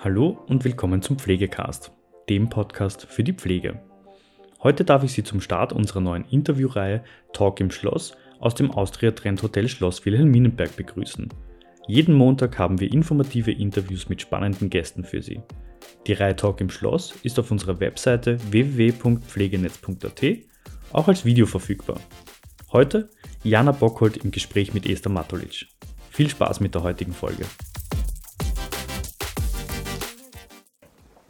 Hallo und willkommen zum Pflegecast, dem Podcast für die Pflege. Heute darf ich Sie zum Start unserer neuen Interviewreihe Talk im Schloss aus dem Austria Trend Hotel Schloss Wilhelminenberg begrüßen. Jeden Montag haben wir informative Interviews mit spannenden Gästen für Sie. Die Reihe Talk im Schloss ist auf unserer Webseite www.pflegenetz.at auch als Video verfügbar. Heute Jana Bockhold im Gespräch mit Esther Matulic. Viel Spaß mit der heutigen Folge.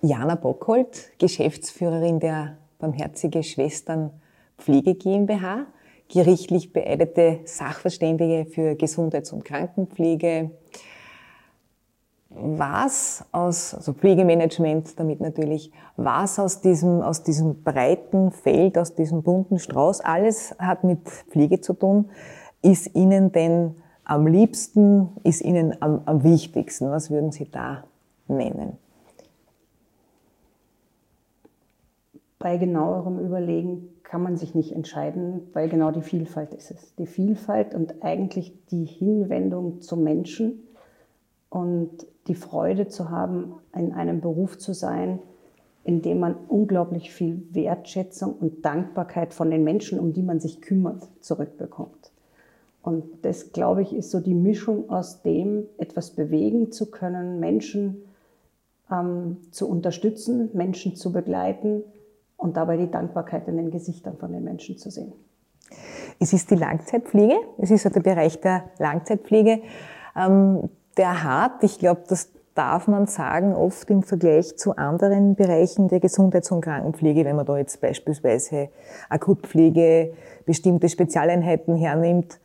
Jana Bockhold, Geschäftsführerin der Barmherzige Schwestern Pflege GmbH, gerichtlich beeidete Sachverständige für Gesundheits- und Krankenpflege. Was aus, also Pflegemanagement damit natürlich, was aus diesem, aus diesem breiten Feld, aus diesem bunten Strauß, alles hat mit Pflege zu tun, ist Ihnen denn am liebsten, ist Ihnen am, am wichtigsten? Was würden Sie da nennen? Bei genauerem Überlegen kann man sich nicht entscheiden, weil genau die Vielfalt ist es. Die Vielfalt und eigentlich die Hinwendung zum Menschen und die Freude zu haben, in einem Beruf zu sein, in dem man unglaublich viel Wertschätzung und Dankbarkeit von den Menschen, um die man sich kümmert, zurückbekommt. Und das, glaube ich, ist so die Mischung aus dem, etwas bewegen zu können, Menschen ähm, zu unterstützen, Menschen zu begleiten und dabei die Dankbarkeit in den Gesichtern von den Menschen zu sehen. Es ist die Langzeitpflege, es ist der Bereich der Langzeitpflege. Ähm, der hat, ich glaube, das darf man sagen, oft im Vergleich zu anderen Bereichen der Gesundheits- und Krankenpflege, wenn man da jetzt beispielsweise Akutpflege, bestimmte Spezialeinheiten hernimmt,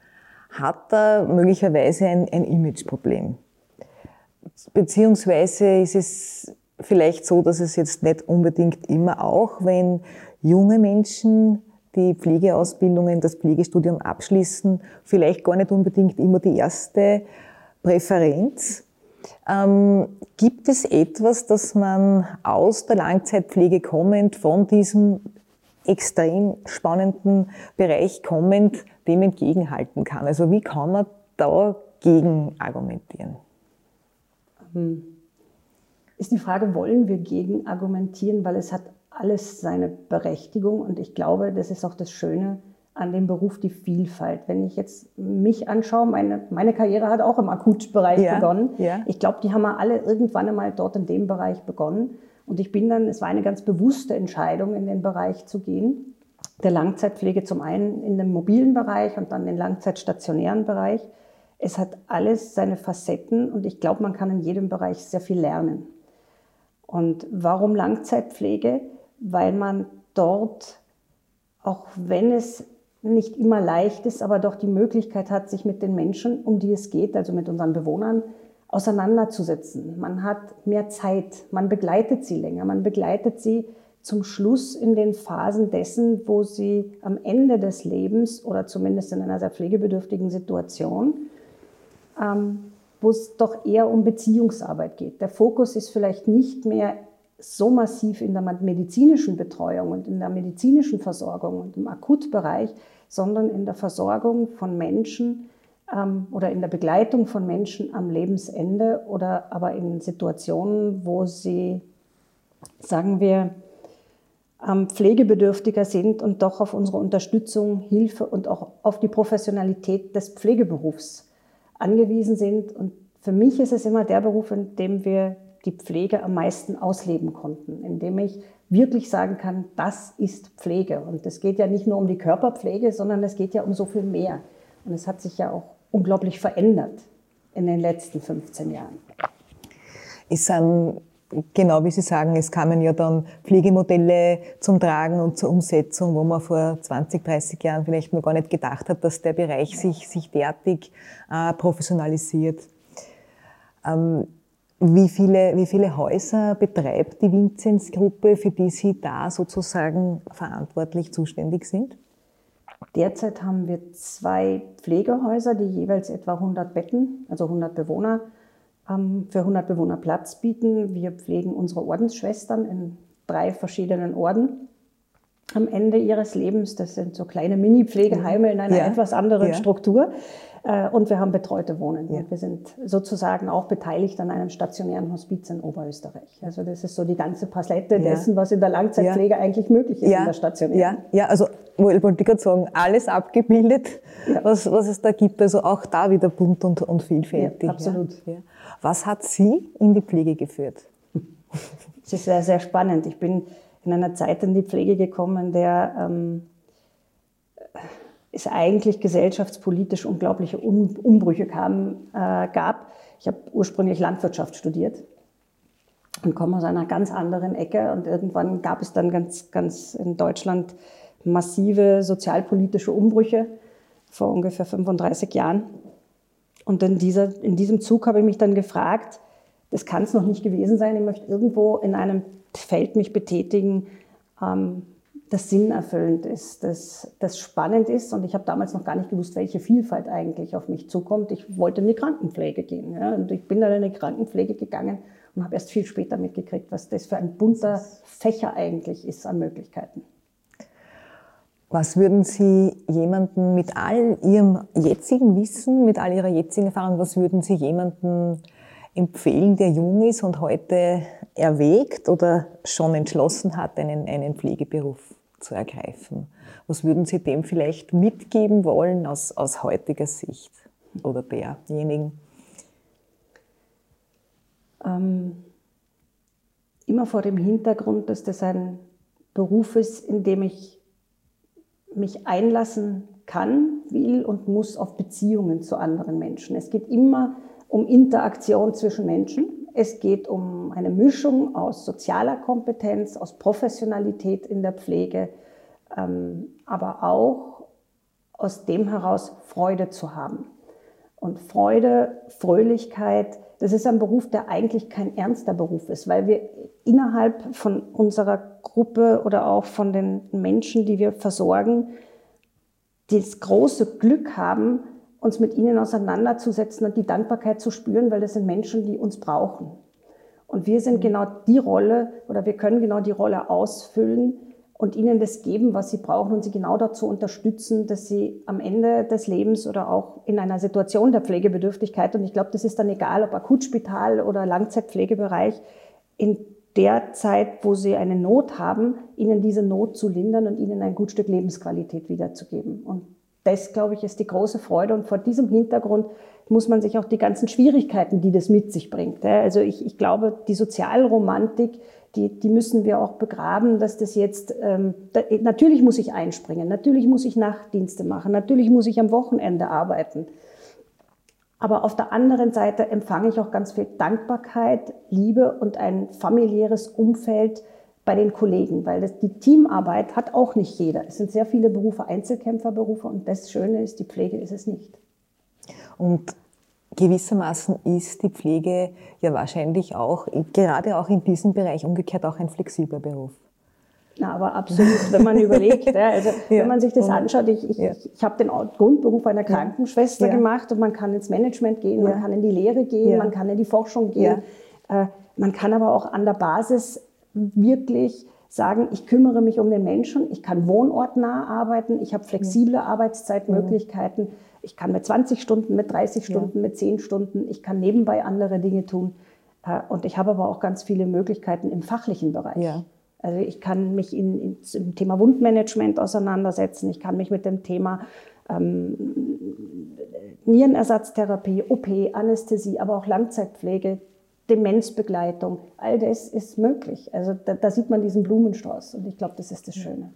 hat er möglicherweise ein, ein Imageproblem. Beziehungsweise ist es vielleicht so, dass es jetzt nicht unbedingt immer auch, wenn junge Menschen die Pflegeausbildungen, das Pflegestudium abschließen, vielleicht gar nicht unbedingt immer die erste Präferenz. Ähm, gibt es etwas, das man aus der Langzeitpflege kommend, von diesem extrem spannenden Bereich kommend, dem entgegenhalten kann? Also wie kann man dagegen argumentieren? Hm. Ist die Frage, wollen wir gegen argumentieren, weil es hat alles seine Berechtigung und ich glaube, das ist auch das Schöne an dem Beruf, die Vielfalt. Wenn ich jetzt mich anschaue, meine, meine Karriere hat auch im Akutbereich ja, begonnen. Ja. Ich glaube, die haben alle irgendwann einmal dort in dem Bereich begonnen. Und ich bin dann, es war eine ganz bewusste Entscheidung, in den Bereich zu gehen, der Langzeitpflege zum einen in dem mobilen Bereich und dann den langzeitstationären Bereich. Es hat alles seine Facetten und ich glaube, man kann in jedem Bereich sehr viel lernen. Und warum Langzeitpflege? Weil man dort, auch wenn es nicht immer leicht ist, aber doch die Möglichkeit hat, sich mit den Menschen, um die es geht, also mit unseren Bewohnern, auseinanderzusetzen. Man hat mehr Zeit, man begleitet sie länger, man begleitet sie zum Schluss in den Phasen dessen, wo sie am Ende des Lebens oder zumindest in einer sehr pflegebedürftigen Situation, ähm, wo es doch eher um Beziehungsarbeit geht. Der Fokus ist vielleicht nicht mehr so massiv in der medizinischen Betreuung und in der medizinischen Versorgung und im Akutbereich, sondern in der Versorgung von Menschen, ähm, oder in der Begleitung von Menschen am Lebensende oder aber in Situationen, wo sie, sagen wir, ähm, pflegebedürftiger sind und doch auf unsere Unterstützung, Hilfe und auch auf die Professionalität des Pflegeberufs angewiesen sind. Und für mich ist es immer der Beruf, in dem wir die Pflege am meisten ausleben konnten, in dem ich wirklich sagen kann, das ist Pflege. Und es geht ja nicht nur um die Körperpflege, sondern es geht ja um so viel mehr. Und es hat sich ja auch unglaublich verändert in den letzten 15 Jahren. Es sind, genau wie Sie sagen, es kamen ja dann Pflegemodelle zum Tragen und zur Umsetzung, wo man vor 20, 30 Jahren vielleicht noch gar nicht gedacht hat, dass der Bereich sich, sich derartig äh, professionalisiert. Ähm, wie viele, wie viele Häuser betreibt die Vinzenz-Gruppe, für die Sie da sozusagen verantwortlich zuständig sind? Derzeit haben wir zwei Pflegehäuser, die jeweils etwa 100 Betten, also 100 Bewohner, für 100 Bewohner Platz bieten. Wir pflegen unsere Ordensschwestern in drei verschiedenen Orden am Ende ihres Lebens. Das sind so kleine Mini-Pflegeheime in einer ja. etwas anderen ja. Struktur. Äh, und wir haben betreute Wohnen. Ja. Wir sind sozusagen auch beteiligt an einem stationären Hospiz in Oberösterreich. Also das ist so die ganze Palette dessen, was in der Langzeitpflege eigentlich möglich ist in der stationären. Ja, ja also wollte ich gerade sagen, alles abgebildet, was, was es da gibt. Also auch da wieder bunt und, und vielfältig. absolut. Was hat Sie in die Pflege geführt? Es ist sehr, sehr spannend. Ich bin in einer Zeit in die Pflege gekommen, der ähm, es eigentlich gesellschaftspolitisch unglaubliche um Umbrüche kam, äh, gab. Ich habe ursprünglich Landwirtschaft studiert und komme aus einer ganz anderen Ecke. Und irgendwann gab es dann ganz, ganz in Deutschland massive sozialpolitische Umbrüche vor ungefähr 35 Jahren. Und in, dieser, in diesem Zug habe ich mich dann gefragt, das kann es noch nicht gewesen sein. Ich möchte irgendwo in einem Feld mich betätigen, ähm, das sinnerfüllend ist, das, das spannend ist. Und ich habe damals noch gar nicht gewusst, welche Vielfalt eigentlich auf mich zukommt. Ich wollte in die Krankenpflege gehen. Ja, und ich bin dann in die Krankenpflege gegangen und habe erst viel später mitgekriegt, was das für ein bunter Fächer eigentlich ist an Möglichkeiten. Was würden Sie jemanden mit all Ihrem jetzigen Wissen, mit all Ihrer jetzigen Erfahrung, was würden Sie jemanden empfehlen, der jung ist und heute erwägt oder schon entschlossen hat, einen, einen Pflegeberuf zu ergreifen? Was würden Sie dem vielleicht mitgeben wollen aus, aus heutiger Sicht oder derjenigen? Ähm, immer vor dem Hintergrund, dass das ein Beruf ist, in dem ich mich einlassen kann, will und muss auf Beziehungen zu anderen Menschen. Es geht immer um Interaktion zwischen Menschen. Es geht um eine Mischung aus sozialer Kompetenz, aus Professionalität in der Pflege, ähm, aber auch aus dem heraus Freude zu haben. Und Freude, Fröhlichkeit, das ist ein Beruf, der eigentlich kein ernster Beruf ist, weil wir innerhalb von unserer Gruppe oder auch von den Menschen, die wir versorgen, das große Glück haben, uns mit ihnen auseinanderzusetzen und die Dankbarkeit zu spüren, weil das sind Menschen, die uns brauchen. Und wir sind genau die Rolle oder wir können genau die Rolle ausfüllen und ihnen das geben, was sie brauchen und sie genau dazu unterstützen, dass sie am Ende des Lebens oder auch in einer Situation der Pflegebedürftigkeit, und ich glaube, das ist dann egal, ob Akutspital oder Langzeitpflegebereich, in der Zeit, wo sie eine Not haben, ihnen diese Not zu lindern und ihnen ein gut Stück Lebensqualität wiederzugeben. Und das, glaube ich, ist die große Freude. Und vor diesem Hintergrund muss man sich auch die ganzen Schwierigkeiten, die das mit sich bringt. Also ich, ich glaube, die Sozialromantik, die, die müssen wir auch begraben, dass das jetzt, ähm, da, natürlich muss ich einspringen, natürlich muss ich Nachtdienste machen, natürlich muss ich am Wochenende arbeiten. Aber auf der anderen Seite empfange ich auch ganz viel Dankbarkeit, Liebe und ein familiäres Umfeld bei den Kollegen, weil das, die Teamarbeit hat auch nicht jeder. Es sind sehr viele Berufe Einzelkämpferberufe und das Schöne ist, die Pflege ist es nicht. Und gewissermaßen ist die Pflege ja wahrscheinlich auch, gerade auch in diesem Bereich umgekehrt auch ein flexibler Beruf. Na, aber absolut, wenn man überlegt, ja, also ja. wenn man sich das anschaut, ich, ich, ja. ich habe den Grundberuf einer Krankenschwester gemacht und man kann ins Management gehen, man kann in die Lehre gehen, man kann in die Forschung gehen. Äh, man kann aber auch an der Basis wirklich sagen, ich kümmere mich um den Menschen, ich kann wohnortnah arbeiten, ich habe flexible Arbeitszeitmöglichkeiten, ich kann mit 20 Stunden, mit 30 Stunden, mit 10 Stunden, ich kann nebenbei andere Dinge tun. Äh, und ich habe aber auch ganz viele Möglichkeiten im fachlichen Bereich. Ja. Also ich kann mich in, in, im Thema Wundmanagement auseinandersetzen, ich kann mich mit dem Thema ähm, Nierenersatztherapie, OP, Anästhesie, aber auch Langzeitpflege, Demenzbegleitung, all das ist möglich. Also da, da sieht man diesen Blumenstrauß und ich glaube, das ist das Schöne.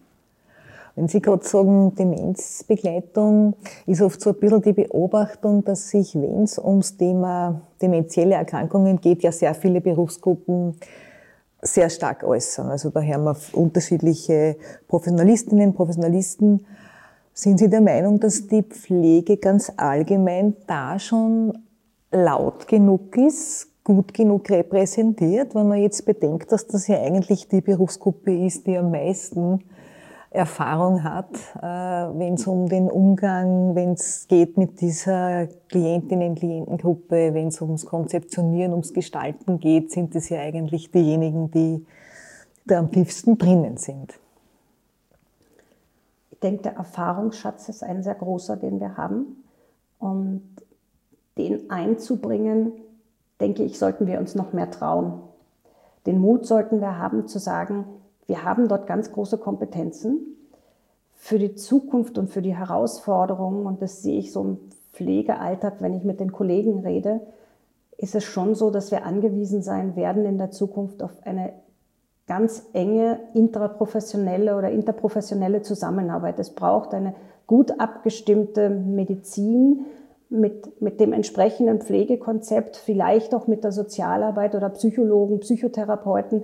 Wenn Sie gerade sagen, Demenzbegleitung, ist oft so ein bisschen die Beobachtung, dass sich, wenn es ums Thema demenzielle Erkrankungen geht, ja sehr viele Berufsgruppen sehr stark äußern. Also da haben wir unterschiedliche Professionalistinnen, Professionalisten. Sind Sie der Meinung, dass die Pflege ganz allgemein da schon laut genug ist, gut genug repräsentiert, wenn man jetzt bedenkt, dass das ja eigentlich die Berufsgruppe ist, die am meisten Erfahrung hat, äh, wenn es um den Umgang, wenn es geht mit dieser Klientinnen-Klientengruppe, wenn es ums Konzeptionieren, ums Gestalten geht, sind es ja eigentlich diejenigen, die da am tiefsten drinnen sind. Ich denke, der Erfahrungsschatz ist ein sehr großer, den wir haben. Und den einzubringen, denke ich, sollten wir uns noch mehr trauen. Den Mut sollten wir haben zu sagen, wir haben dort ganz große Kompetenzen für die Zukunft und für die Herausforderungen. Und das sehe ich so im Pflegealltag, wenn ich mit den Kollegen rede, ist es schon so, dass wir angewiesen sein werden in der Zukunft auf eine ganz enge intraprofessionelle oder interprofessionelle Zusammenarbeit. Es braucht eine gut abgestimmte Medizin mit, mit dem entsprechenden Pflegekonzept, vielleicht auch mit der Sozialarbeit oder Psychologen, Psychotherapeuten,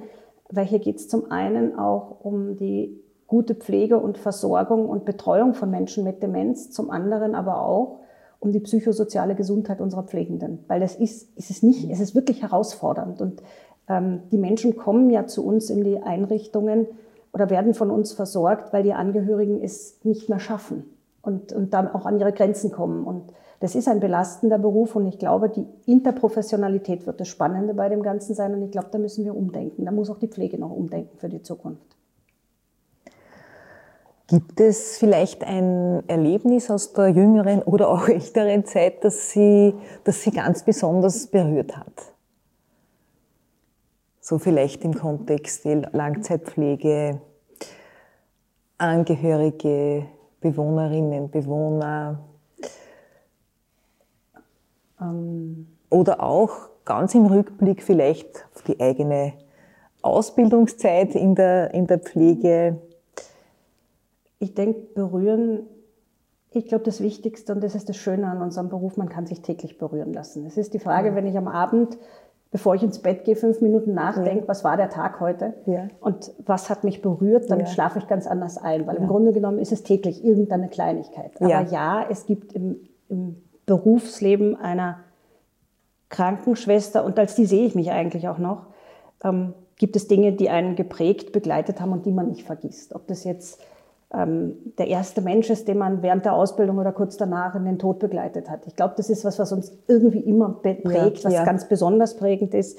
weil hier geht es zum einen auch um die gute Pflege und Versorgung und Betreuung von Menschen mit Demenz, zum anderen aber auch um die psychosoziale Gesundheit unserer Pflegenden. Weil das ist, ist es nicht, es ist wirklich herausfordernd. Und ähm, die Menschen kommen ja zu uns in die Einrichtungen oder werden von uns versorgt, weil die Angehörigen es nicht mehr schaffen und, und dann auch an ihre Grenzen kommen. Und das ist ein belastender Beruf und ich glaube, die Interprofessionalität wird das Spannende bei dem Ganzen sein und ich glaube, da müssen wir umdenken. Da muss auch die Pflege noch umdenken für die Zukunft. Gibt es vielleicht ein Erlebnis aus der jüngeren oder auch älteren Zeit, das Sie, das Sie ganz besonders berührt hat? So vielleicht im Kontext der Langzeitpflege, Angehörige, Bewohnerinnen, Bewohner. Ähm. Oder auch ganz im Rückblick vielleicht auf die eigene Ausbildungszeit in der, in der Pflege ich denke, berühren, ich glaube, das Wichtigste und das ist das Schöne an unserem Beruf, man kann sich täglich berühren lassen. Es ist die Frage, ja. wenn ich am Abend, bevor ich ins Bett gehe, fünf Minuten nachdenke, ja. was war der Tag heute ja. und was hat mich berührt, dann schlafe ich ganz anders ein, weil im Grunde genommen ist es täglich irgendeine Kleinigkeit. Aber ja, es gibt im, im Berufsleben einer Krankenschwester, und als die sehe ich mich eigentlich auch noch, ähm, gibt es Dinge, die einen geprägt, begleitet haben und die man nicht vergisst. Ob das jetzt ähm, der erste Mensch ist, den man während der Ausbildung oder kurz danach in den Tod begleitet hat. Ich glaube, das ist was, was uns irgendwie immer prägt, ja, was ja. ganz besonders prägend ist.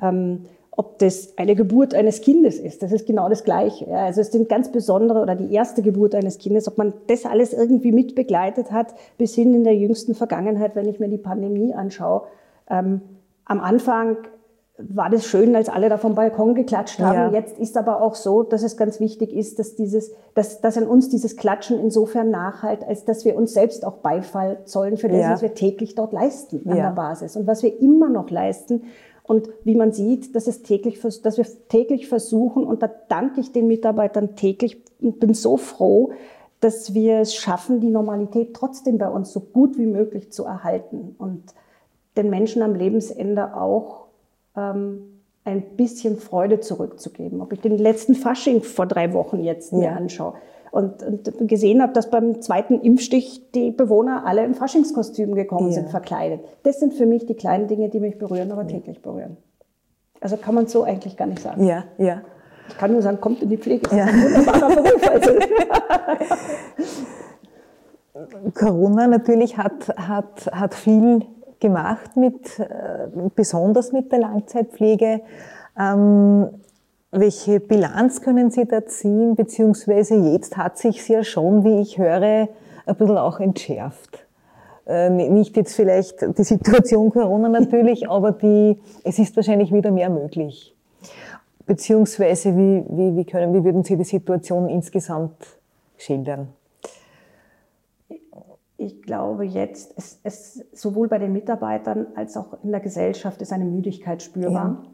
Ähm, ob das eine Geburt eines Kindes ist, das ist genau das Gleiche. Ja. Also es sind ganz besondere oder die erste Geburt eines Kindes, ob man das alles irgendwie mit begleitet hat, bis hin in der jüngsten Vergangenheit, wenn ich mir die Pandemie anschaue. Ähm, am Anfang war das schön, als alle da vom Balkon geklatscht haben. Ja. Jetzt ist aber auch so, dass es ganz wichtig ist, dass dieses, dass, dass an uns dieses Klatschen insofern nachhalt, als dass wir uns selbst auch Beifall zollen für das, ja. was wir täglich dort leisten an ja. der Basis und was wir immer noch leisten. Und wie man sieht, dass, es täglich, dass wir täglich versuchen, und da danke ich den Mitarbeitern täglich und bin so froh, dass wir es schaffen, die Normalität trotzdem bei uns so gut wie möglich zu erhalten und den Menschen am Lebensende auch ähm, ein bisschen Freude zurückzugeben. Ob ich den letzten Fasching vor drei Wochen jetzt mir anschaue und, und, gesehen habe, dass beim zweiten Impfstich die Bewohner alle im Faschingskostüm gekommen ja. sind, verkleidet. Das sind für mich die kleinen Dinge, die mich berühren, aber ja. täglich berühren. Also kann man so eigentlich gar nicht sagen. Ja, ja. Ich kann nur sagen, kommt in die Pflege. Das ja. ist ein wunderbarer Beruf. Also. Corona natürlich hat, hat, hat viel gemacht, mit, äh, besonders mit der Langzeitpflege. Ähm, welche Bilanz können Sie da ziehen? Beziehungsweise jetzt hat sich ja schon, wie ich höre, ein bisschen auch entschärft. Äh, nicht jetzt vielleicht die Situation Corona natürlich, aber die, es ist wahrscheinlich wieder mehr möglich. Beziehungsweise wie, wie, wie, können, wie würden Sie die Situation insgesamt schildern? ich glaube jetzt, es, es, sowohl bei den Mitarbeitern als auch in der Gesellschaft ist eine Müdigkeit spürbar. Ja.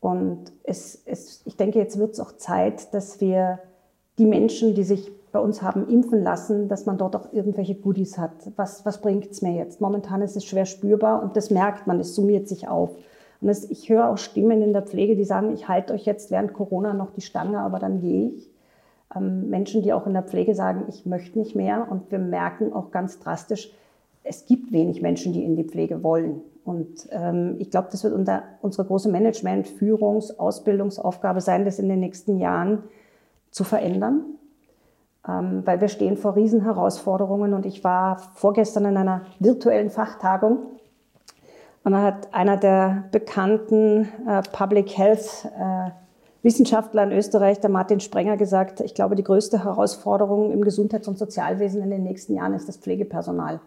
Und es, es, ich denke, jetzt wird es auch Zeit, dass wir die Menschen, die sich bei uns haben impfen lassen, dass man dort auch irgendwelche Goodies hat. Was, was bringt es mir jetzt? Momentan ist es schwer spürbar und das merkt man, es summiert sich auf. Und es, ich höre auch Stimmen in der Pflege, die sagen, ich halte euch jetzt während Corona noch die Stange, aber dann gehe ich ähm, Menschen, die auch in der Pflege sagen, ich möchte nicht mehr. Und wir merken auch ganz drastisch, es gibt wenig Menschen, die in die Pflege wollen. Und ähm, ich glaube, das wird unser, unsere große Management-, Führungs-, Ausbildungsaufgabe sein, das in den nächsten Jahren zu verändern. Ähm, weil wir stehen vor Riesenherausforderungen. Und ich war vorgestern in einer virtuellen Fachtagung. Und da hat einer der bekannten äh, Public Health äh, Wissenschaftler in Österreich, der Martin Sprenger, gesagt, ich glaube, die größte Herausforderung im Gesundheits- und Sozialwesen in den nächsten Jahren ist das Pflegepersonal.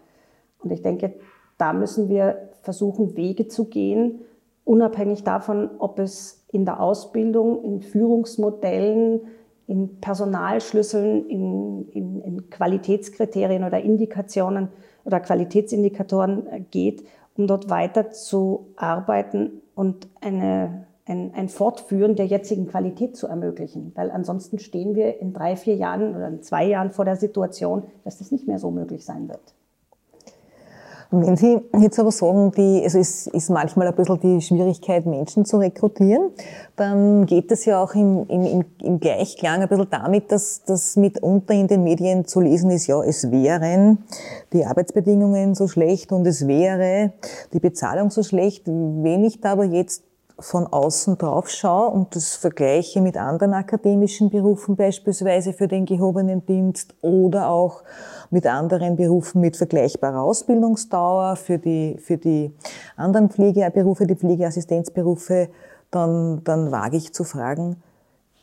Und ich denke, da müssen wir versuchen, Wege zu gehen, unabhängig davon, ob es in der Ausbildung, in Führungsmodellen, in Personalschlüsseln, in, in, in Qualitätskriterien oder Indikationen oder Qualitätsindikatoren äh, geht, um dort weiter zu arbeiten und eine, ein, ein Fortführen der jetzigen Qualität zu ermöglichen. Weil ansonsten stehen wir in drei, vier Jahren oder in zwei Jahren vor der Situation, dass das nicht mehr so möglich sein wird. Wenn Sie jetzt aber sagen, die, also es ist manchmal ein bisschen die Schwierigkeit, Menschen zu rekrutieren, dann geht es ja auch im, im, im Gleichklang ein bisschen damit, dass das mitunter in den Medien zu lesen ist, ja, es wären die Arbeitsbedingungen so schlecht und es wäre die Bezahlung so schlecht. Wenn ich da aber jetzt von außen drauf schaue und das vergleiche mit anderen akademischen Berufen, beispielsweise für den gehobenen Dienst oder auch mit anderen Berufen mit vergleichbarer Ausbildungsdauer für die, für die anderen Pflegeberufe, die Pflegeassistenzberufe, dann, dann wage ich zu fragen,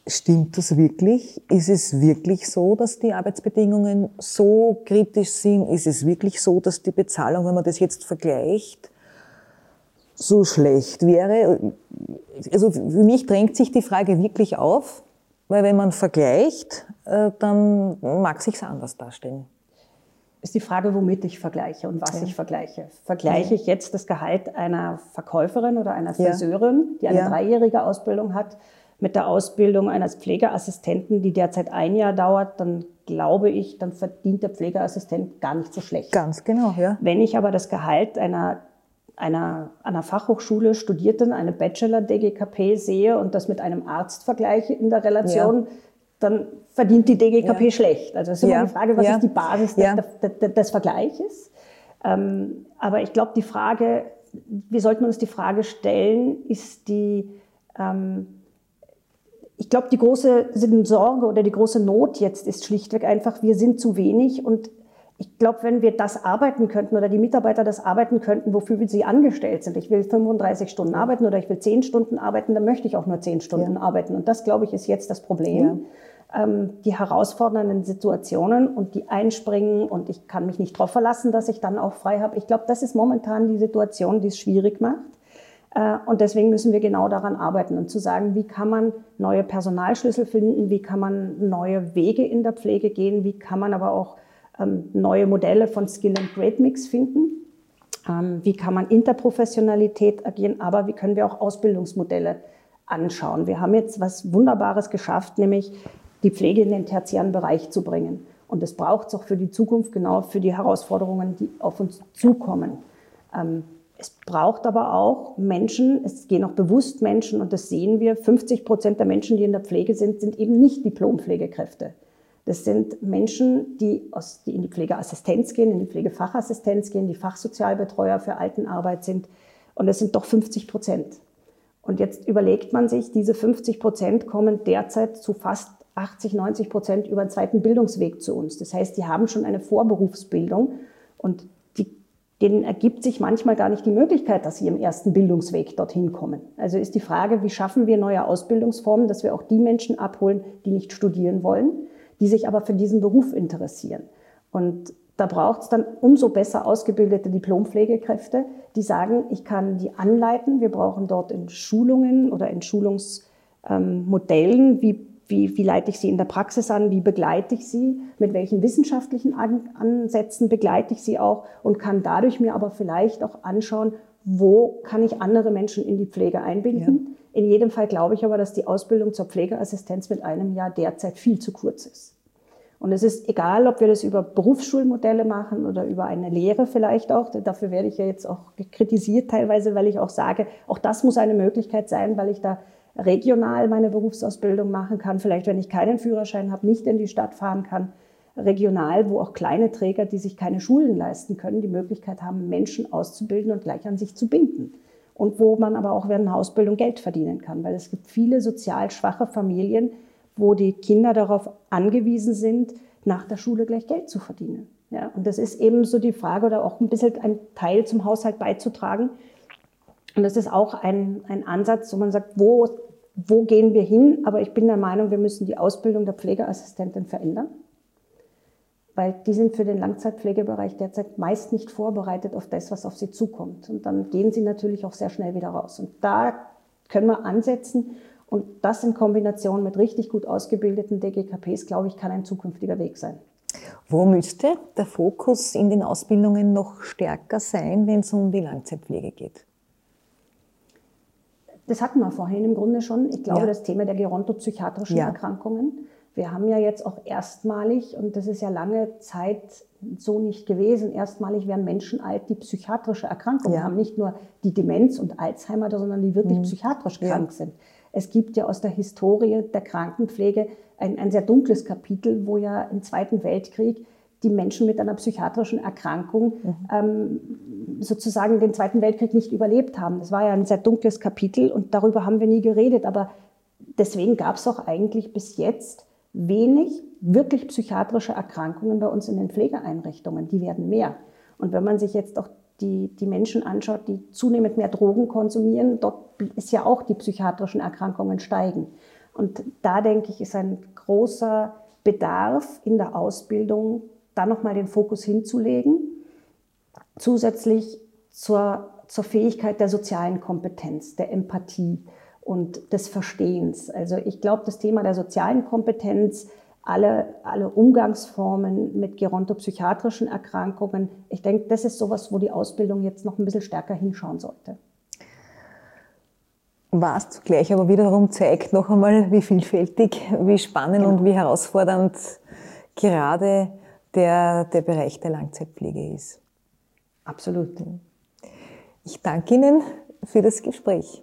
Stimmt das wirklich? Ist es wirklich so, dass die Arbeitsbedingungen so kritisch sind? Ist es wirklich so, dass die Bezahlung, wenn man das jetzt vergleicht, so schlecht wäre? Also für mich drängt sich die Frage wirklich auf, weil wenn man vergleicht, äh, dann mag sich's anders darstellen ist die Frage, womit ich vergleiche und was ja. ich vergleiche. Vergleiche ich jetzt das Gehalt einer Verkäuferin oder einer Friseurin, die eine ja. dreijährige Ausbildung hat, mit der Ausbildung eines Pflegeassistenten, die derzeit ein Jahr dauert, dann glaube ich, dann verdient der Pflegeassistent gar nicht so schlecht. Ganz genau, ja. Wenn ich aber das Gehalt einer einer, einer Fachhochschule Studierten, eine Bachelor-DGKP sehe und das mit einem Arzt vergleiche in der Relation, ja dann verdient die DGKP ja. schlecht. Also es ist immer ja. die Frage, was ist die Basis des, des, des Vergleiches. Ähm, aber ich glaube, die Frage, wir sollten uns die Frage stellen, ist die, ähm, ich glaube, die große Sorge oder die große Not jetzt ist schlichtweg einfach, wir sind zu wenig und ich glaube, wenn wir das arbeiten könnten oder die Mitarbeiter das arbeiten könnten, wofür sie angestellt sind, ich will 35 Stunden arbeiten oder ich will 10 Stunden arbeiten, dann möchte ich auch nur 10 Stunden ja. arbeiten. Und das, glaube ich, ist jetzt das Problem. Ja. Ähm, die herausfordernden Situationen und die einspringen und ich kann mich nicht darauf verlassen, dass ich dann auch frei habe. Ich glaube, das ist momentan die Situation, die es schwierig macht. Äh, und deswegen müssen wir genau daran arbeiten und zu sagen, wie kann man neue Personalschlüssel finden, wie kann man neue Wege in der Pflege gehen, wie kann man aber auch neue Modelle von Skill and Grade Mix finden. Ähm, wie kann man Interprofessionalität agieren, aber wie können wir auch Ausbildungsmodelle anschauen. Wir haben jetzt was Wunderbares geschafft, nämlich die Pflege in den tertiären Bereich zu bringen. Und das braucht es auch für die Zukunft, genau für die Herausforderungen, die auf uns zukommen. Ähm, es braucht aber auch Menschen, es gehen auch bewusst Menschen, und das sehen wir, 50 Prozent der Menschen, die in der Pflege sind, sind eben nicht Diplompflegekräfte. Das sind Menschen, die, aus, die in die Pflegeassistenz gehen, in die Pflegefachassistenz gehen, die Fachsozialbetreuer für Altenarbeit sind. Und das sind doch 50 Prozent. Und jetzt überlegt man sich, diese 50 Prozent kommen derzeit zu fast 80, 90 Prozent über einen zweiten Bildungsweg zu uns. Das heißt, die haben schon eine Vorberufsbildung und die, denen ergibt sich manchmal gar nicht die Möglichkeit, dass sie im ersten Bildungsweg dorthin kommen. Also ist die Frage, wie schaffen wir neue Ausbildungsformen, dass wir auch die Menschen abholen, die nicht studieren wollen, die sich aber für diesen Beruf interessieren. Und da braucht es dann umso besser ausgebildete Diplompflegekräfte, die sagen, ich kann die anleiten. Wir brauchen dort in Schulungen oder in Schulungsmodellen, ähm, wie, wie, wie leite ich sie in der Praxis an, wie begleite ich sie, mit welchen wissenschaftlichen Ansätzen begleite ich sie auch und kann dadurch mir aber vielleicht auch anschauen, wo kann ich andere Menschen in die Pflege einbinden. Ja. In jedem Fall glaube ich aber, dass die Ausbildung zur Pflegeassistenz mit einem Jahr derzeit viel zu kurz ist. Und es ist egal, ob wir das über Berufsschulmodelle machen oder über eine Lehre vielleicht auch. Dafür werde ich ja jetzt auch kritisiert teilweise, weil ich auch sage, auch das muss eine Möglichkeit sein, weil ich da regional meine Berufsausbildung machen kann. Vielleicht, wenn ich keinen Führerschein habe, nicht in die Stadt fahren kann. Regional, wo auch kleine Träger, die sich keine Schulen leisten können, die Möglichkeit haben, Menschen auszubilden und gleich an sich zu binden und wo man aber auch während einer Ausbildung Geld verdienen kann, weil es gibt viele sozial schwache Familien, wo die Kinder darauf angewiesen sind, nach der Schule gleich Geld zu verdienen. Ja, und das ist eben so die Frage oder auch ein bisschen ein Teil zum Haushalt beizutragen. Und das ist auch ein, ein Ansatz, wo man sagt, wo, wo gehen wir hin? Aber ich bin der Meinung, wir müssen die Ausbildung der Pflegeassistentin verändern. Weil die sind für den Langzeitpflegebereich derzeit meist nicht vorbereitet auf das, was auf sie zukommt. Und dann gehen sie natürlich auch sehr schnell wieder raus. Und da können wir ansetzen. Und das in Kombination mit richtig gut ausgebildeten DGKPs, glaube ich, kann ein zukünftiger Weg sein. Wo müsste der Fokus in den Ausbildungen noch stärker sein, wenn es um die Langzeitpflege geht? Das hatten wir vorhin im Grunde schon. Ich glaube, ja. das Thema der gerontopsychiatrischen ja. Erkrankungen. Wir haben ja jetzt auch erstmalig, und das ist ja lange Zeit so nicht gewesen, erstmalig werden Menschen alt, die psychiatrische Erkrankungen ja. haben. Nicht nur die Demenz und Alzheimer, sondern die wirklich mhm. psychiatrisch krank sind. Es gibt ja aus der Historie der Krankenpflege ein, ein sehr dunkles Kapitel, wo ja im Zweiten Weltkrieg die Menschen mit einer psychiatrischen Erkrankung mhm. ähm, sozusagen den Zweiten Weltkrieg nicht überlebt haben. Das war ja ein sehr dunkles Kapitel und darüber haben wir nie geredet. Aber deswegen gab es auch eigentlich bis jetzt wenig wirklich psychiatrische Erkrankungen bei uns in den Pflegeeinrichtungen. Die werden mehr. Und wenn man sich jetzt auch die, die Menschen anschaut, die zunehmend mehr Drogen konsumieren, dort ist ja auch die psychiatrischen Erkrankungen steigen. Und da denke ich, ist ein großer Bedarf in der Ausbildung, da nochmal den Fokus hinzulegen, zusätzlich zur, zur Fähigkeit der sozialen Kompetenz, der Empathie und des Verstehens. Also ich glaube, das Thema der sozialen Kompetenz, alle, alle Umgangsformen mit gerontopsychiatrischen Erkrankungen, ich denke, das ist sowas, wo die Ausbildung jetzt noch ein bisschen stärker hinschauen sollte was zugleich aber wiederum zeigt noch einmal, wie vielfältig, wie spannend genau. und wie herausfordernd gerade der, der Bereich der Langzeitpflege ist. Absolut. Ich danke Ihnen für das Gespräch.